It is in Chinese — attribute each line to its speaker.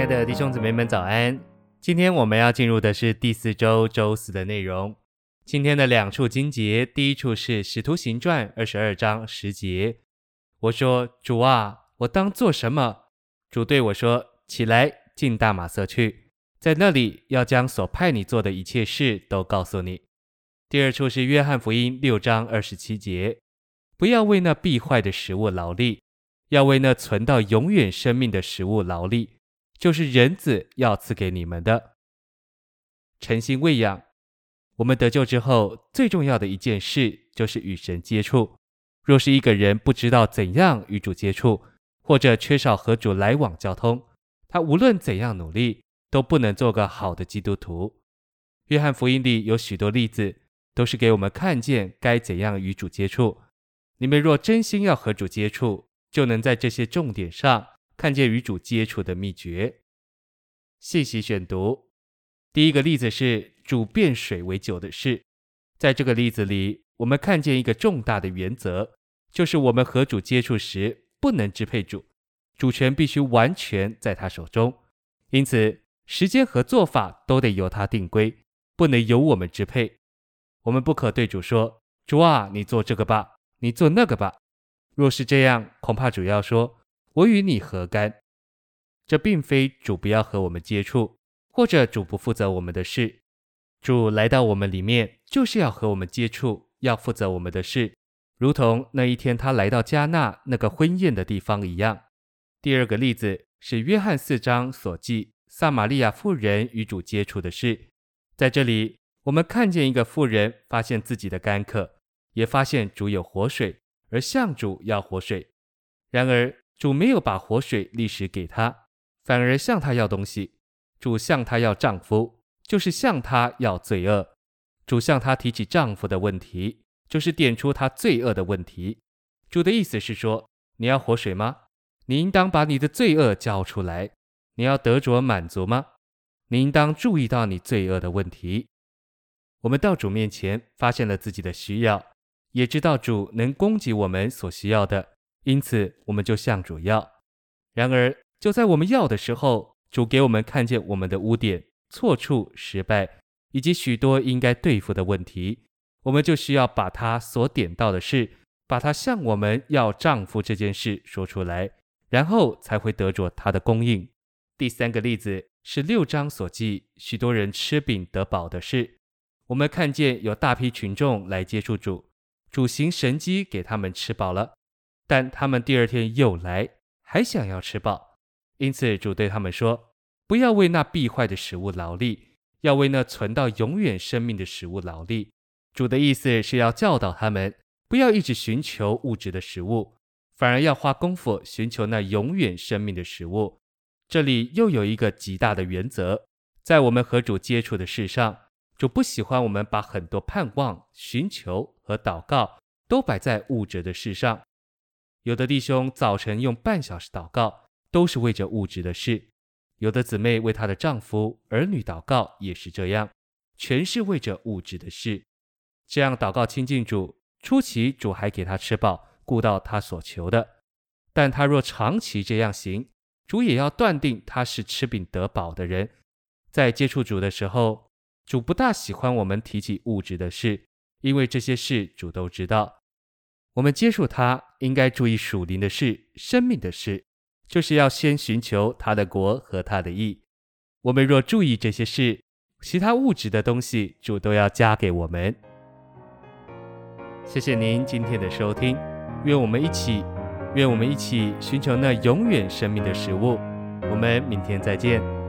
Speaker 1: 亲爱的弟兄姊妹们，早安！今天我们要进入的是第四周周四的内容。今天的两处经节，第一处是《使徒行传》二十二章十节。我说：“主啊，我当做什么？”主对我说：“起来，进大马色去，在那里要将所派你做的一切事都告诉你。”第二处是《约翰福音》六章二十七节。不要为那必坏的食物劳力，要为那存到永远生命的食物劳力，就是人子要赐给你们的。诚心喂养，我们得救之后最重要的一件事就是与神接触。若是一个人不知道怎样与主接触，或者缺少和主来往交通，他无论怎样努力，都不能做个好的基督徒。约翰福音里有许多例子，都是给我们看见该怎样与主接触。你们若真心要和主接触，就能在这些重点上看见与主接触的秘诀。信息选读，第一个例子是主变水为酒的事。在这个例子里，我们看见一个重大的原则，就是我们和主接触时不能支配主，主权必须完全在他手中。因此，时间和做法都得由他定规，不能由我们支配。我们不可对主说：“主啊，你做这个吧。”你做那个吧。若是这样，恐怕主要说：“我与你何干？”这并非主不要和我们接触，或者主不负责我们的事。主来到我们里面，就是要和我们接触，要负责我们的事，如同那一天他来到加纳那个婚宴的地方一样。第二个例子是约翰四章所记撒玛利亚妇人与主接触的事。在这里，我们看见一个妇人发现自己的干渴。也发现主有活水，而向主要活水。然而主没有把活水立时给他，反而向他要东西。主向他要丈夫，就是向他要罪恶。主向他提起丈夫的问题，就是点出他罪恶的问题。主的意思是说：你要活水吗？你应当把你的罪恶交出来。你要得着满足吗？你应当注意到你罪恶的问题。我们到主面前，发现了自己的需要。也知道主能供给我们所需要的，因此我们就向主要。然而，就在我们要的时候，主给我们看见我们的污点、错处、失败，以及许多应该对付的问题，我们就需要把他所点到的事，把他向我们要丈夫这件事说出来，然后才会得着他的供应。第三个例子是六章所记许多人吃饼得饱的事。我们看见有大批群众来接触主。主行神迹给他们吃饱了，但他们第二天又来，还想要吃饱。因此主对他们说：“不要为那必坏的食物劳力，要为那存到永远生命的食物劳力。”主的意思是要教导他们，不要一直寻求物质的食物，反而要花功夫寻求那永远生命的食物。这里又有一个极大的原则，在我们和主接触的事上。主不喜欢我们把很多盼望、寻求和祷告都摆在物质的事上。有的弟兄早晨用半小时祷告，都是为着物质的事；有的姊妹为她的丈夫、儿女祷告，也是这样，全是为着物质的事。这样祷告亲近主，初期主还给他吃饱，顾到他所求的；但他若长期这样行，主也要断定他是吃饼得饱的人。在接触主的时候，主不大喜欢我们提起物质的事，因为这些事主都知道。我们接触他，应该注意属灵的事、生命的事，就是要先寻求他的国和他的义。我们若注意这些事，其他物质的东西主都要加给我们。谢谢您今天的收听，愿我们一起，愿我们一起寻求那永远生命的食物。我们明天再见。